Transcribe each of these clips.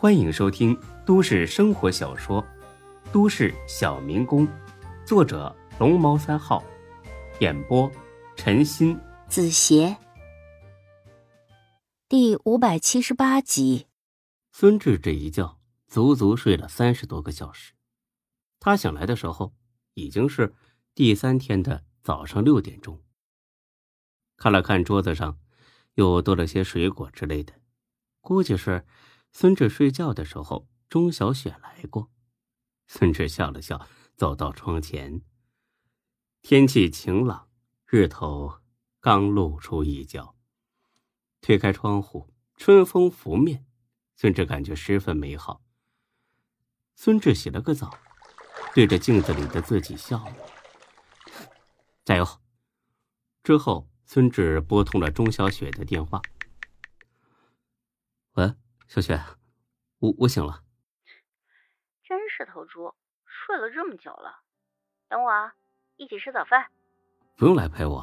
欢迎收听都市生活小说《都市小民工》，作者龙猫三号，演播陈鑫、子邪，第五百七十八集。孙志这一觉足足睡了三十多个小时，他醒来的时候已经是第三天的早上六点钟。看了看桌子上，又多了些水果之类的，估计是。孙志睡觉的时候，钟小雪来过。孙志笑了笑，走到窗前。天气晴朗，日头刚露出一角。推开窗户，春风拂面，孙志感觉十分美好。孙志洗了个澡，对着镜子里的自己笑了。加油！之后，孙志拨通了钟小雪的电话。喂。小雪，我我醒了。真是头猪，睡了这么久了。等我啊，一起吃早饭。不用来陪我，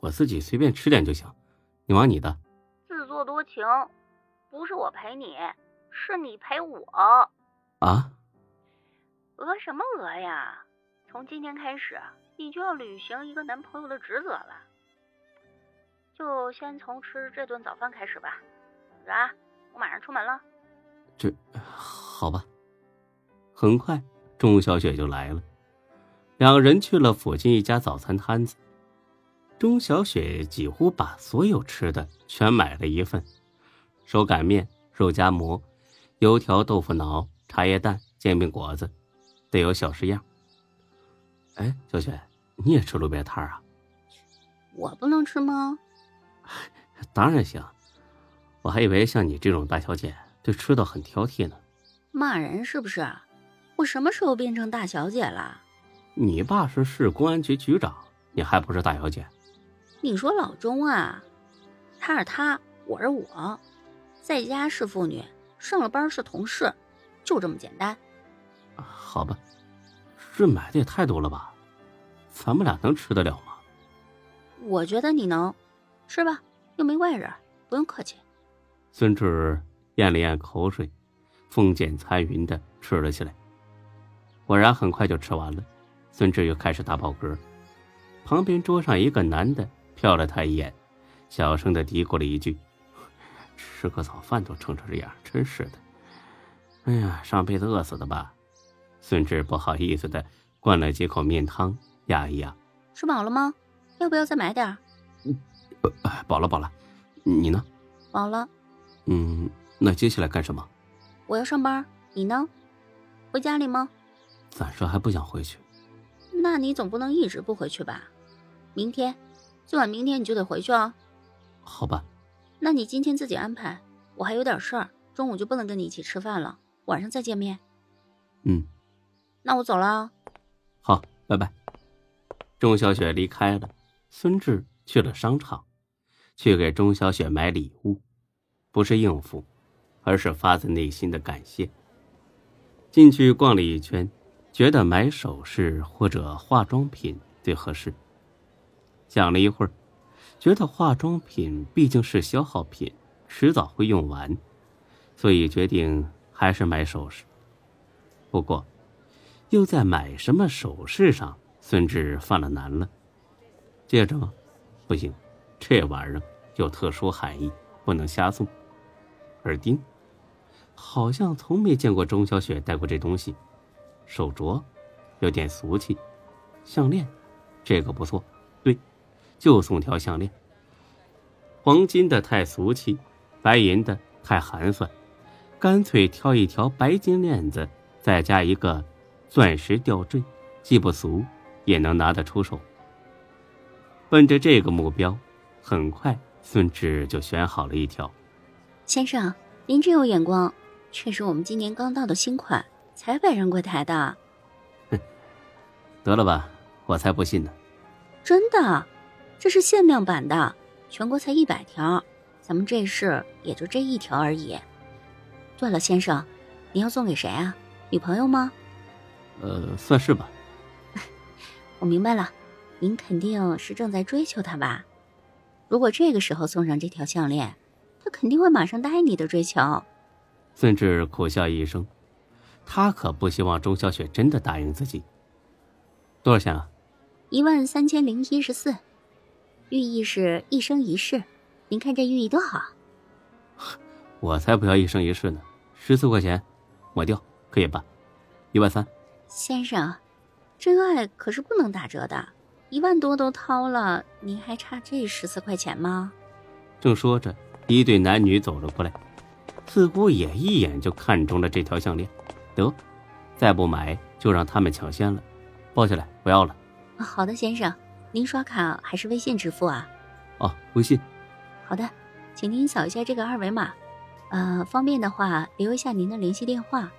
我自己随便吃点就行。你忙你的。自作多情，不是我陪你，是你陪我。啊？讹什么讹呀？从今天开始，你就要履行一个男朋友的职责了。就先从吃这顿早饭开始吧。等着啊。我马上出门了，这好吧。很快，钟小雪就来了，两人去了附近一家早餐摊子。钟小雪几乎把所有吃的全买了一份：手擀面、肉夹馍、油条、豆腐脑、茶叶蛋、煎饼果子，得有小十样。哎，小雪，你也吃路边摊啊？我不能吃吗？当然行。我还以为像你这种大小姐对吃的很挑剔呢。骂人是不是？我什么时候变成大小姐了？你爸是市公安局局长，你还不是大小姐？你说老钟啊，他是他，我是我，在家是妇女，上了班是同事，就这么简单。好吧，这买的也太多了吧？咱们俩能吃得了吗？我觉得你能，吃吧，又没外人，不用客气。孙志咽了咽口水，风卷残云的吃了起来。果然很快就吃完了。孙志又开始打饱嗝。旁边桌上一个男的瞟了他一眼，小声的嘀咕了一句：“吃个早饭都撑成这样，真是的。”哎呀，上辈子饿死的吧？孙志不好意思的灌了几口面汤，压一压。吃饱了吗？要不要再买点？嗯，饱了饱了。你呢？饱了。嗯，那接下来干什么？我要上班，你呢？回家里吗？暂时还不想回去。那你总不能一直不回去吧？明天，最晚明天你就得回去啊。好吧。那你今天自己安排，我还有点事儿，中午就不能跟你一起吃饭了，晚上再见面。嗯。那我走了啊。好，拜拜。钟小雪离开了，孙志去了商场，去给钟小雪买礼物。不是应付，而是发自内心的感谢。进去逛了一圈，觉得买首饰或者化妆品最合适。想了一会儿，觉得化妆品毕竟是消耗品，迟早会用完，所以决定还是买首饰。不过，又在买什么首饰上，孙志犯了难了。戒指吗？不行，这玩意儿有特殊含义，不能瞎送。耳钉，好像从没见过钟小雪戴过这东西。手镯，有点俗气。项链，这个不错。对，就送条项链。黄金的太俗气，白银的太寒酸，干脆挑一条白金链子，再加一个钻石吊坠，既不俗，也能拿得出手。奔着这个目标，很快孙志就选好了一条。先生，您真有眼光，这是我们今年刚到的新款，才摆上柜台的。哼，得了吧，我才不信呢。真的，这是限量版的，全国才一百条，咱们这市也就这一条而已。对了，先生，您要送给谁啊？女朋友吗？呃，算是吧。我明白了，您肯定是正在追求她吧？如果这个时候送上这条项链。他肯定会马上答应你的追求。孙志苦笑一声，他可不希望钟小雪真的答应自己。多少钱啊？一万三千零一十四，寓意是一生一世。您看这寓意多好。我才不要一生一世呢！十四块钱，抹掉可以吧？一万三。先生，真爱可是不能打折的，一万多都掏了，您还差这十四块钱吗？正说着，一对男女走了过来，似乎也一眼就看中了这条项链。得，再不买就让他们抢先了。抱起来，不要了。好的，先生，您刷卡还是微信支付啊？哦，微信。好的，请您扫一下这个二维码。呃，方便的话留一下您的联系电话，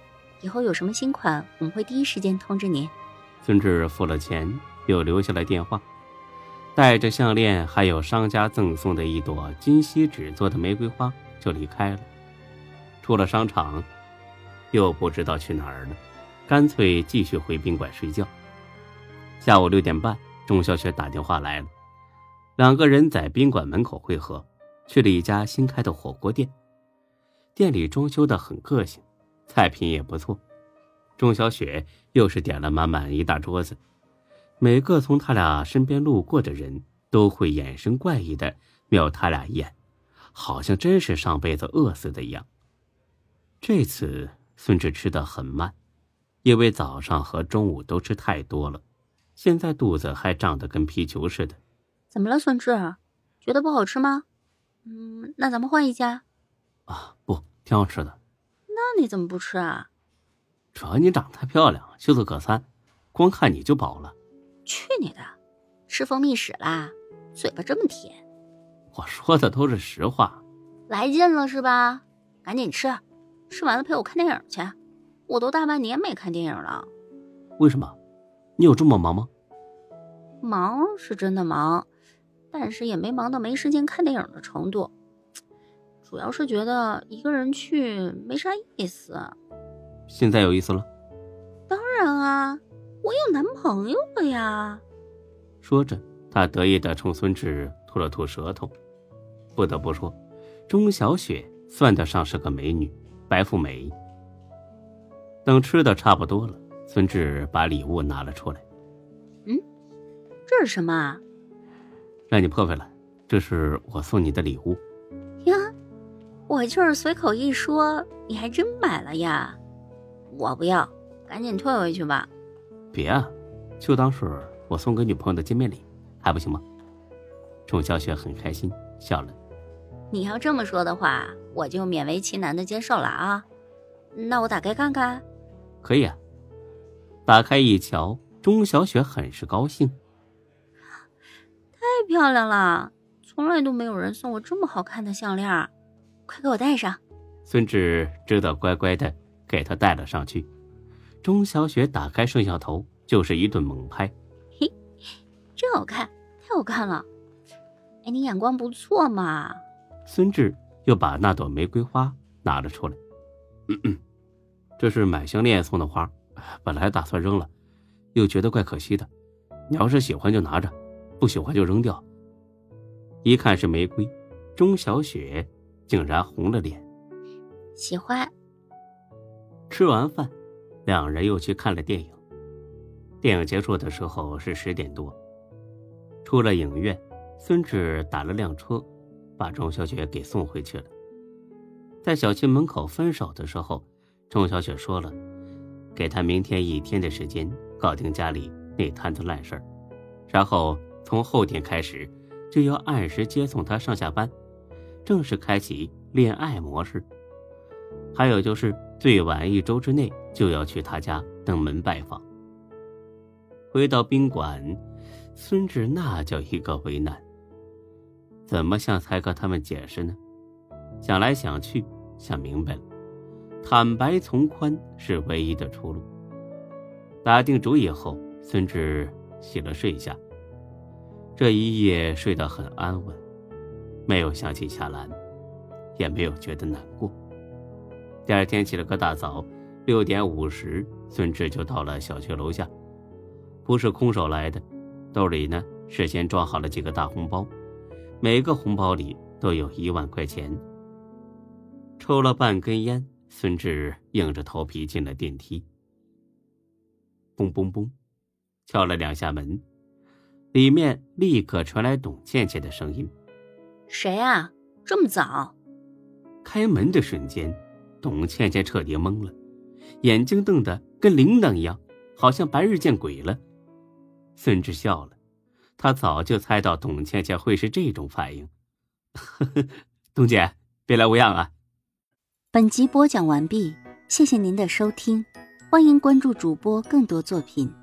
以后有什么新款，我们会第一时间通知您。孙志付了钱，又留下了电话，带着项链，还有商家赠送的一朵金锡纸做的玫瑰花，就离开了。出了商场，又不知道去哪儿了，干脆继续回宾馆睡觉。下午六点半，钟小雪打电话来了，两个人在宾馆门口汇合，去了一家新开的火锅店。店里装修的很个性，菜品也不错。钟小雪又是点了满满一大桌子，每个从他俩身边路过的人都会眼神怪异的瞄他俩一眼，好像真是上辈子饿死的一样。这次孙志吃的很慢，因为早上和中午都吃太多了，现在肚子还胀得跟皮球似的。怎么了，孙志？觉得不好吃吗？嗯，那咱们换一家。啊，不，挺好吃的。那你怎么不吃啊？主要你长得太漂亮，秀色可餐，光看你就饱了。去你的，吃蜂蜜屎啦！嘴巴这么甜。我说的都是实话。来劲了是吧？赶紧吃，吃完了陪我看电影去。我都大半年没看电影了。为什么？你有这么忙吗？忙是真的忙，但是也没忙到没时间看电影的程度。主要是觉得一个人去没啥意思。现在有意思了？朋友了呀。说着，他得意的冲孙志吐了吐舌头。不得不说，钟小雪算得上是个美女，白富美。等吃的差不多了，孙志把礼物拿了出来。嗯，这是什么啊？让你破费了，这是我送你的礼物。呀。我就是随口一说，你还真买了呀？我不要，赶紧退回去吧。别啊，就当是我送给女朋友的见面礼，还不行吗？钟小雪很开心，笑了。你要这么说的话，我就勉为其难的接受了啊。那我打开看看。可以啊。打开一瞧，钟小雪很是高兴。太漂亮了，从来都没有人送我这么好看的项链。快给我戴上！孙志知道乖乖的给她戴了上去。钟小雪打开摄像头，就是一顿猛拍。嘿，真好看，太好看了！哎，你眼光不错嘛。孙志又把那朵玫瑰花拿了出来。嗯嗯，这是买项链送的花，本来打算扔了，又觉得怪可惜的。你要是喜欢就拿着，不喜欢就扔掉。一看是玫瑰，钟小雪。竟然红了脸，喜欢。吃完饭，两人又去看了电影。电影结束的时候是十点多。出了影院，孙志打了辆车，把钟小雪给送回去了。在小区门口分手的时候，钟小雪说了，给他明天一天的时间搞定家里那摊子烂事儿，然后从后天开始就要按时接送他上下班。正式开启恋爱模式，还有就是最晚一周之内就要去他家登门拜访。回到宾馆，孙志那叫一个为难，怎么向才哥他们解释呢？想来想去，想明白了，坦白从宽是唯一的出路。打定主意后，孙志洗了睡下，这一夜睡得很安稳。没有想起夏兰，也没有觉得难过。第二天起了个大早，六点五十，孙志就到了小区楼下，不是空手来的，兜里呢事先装好了几个大红包，每个红包里都有一万块钱。抽了半根烟，孙志硬着头皮进了电梯。嘣嘣嘣，敲了两下门，里面立刻传来董倩倩的声音：“谁啊？这么早？”开门的瞬间，董倩倩彻底懵了，眼睛瞪得跟铃铛一样，好像白日见鬼了。孙志笑了，他早就猜到董倩倩会是这种反应。呵呵，董姐，别来无恙啊。本集播讲完毕，谢谢您的收听，欢迎关注主播更多作品。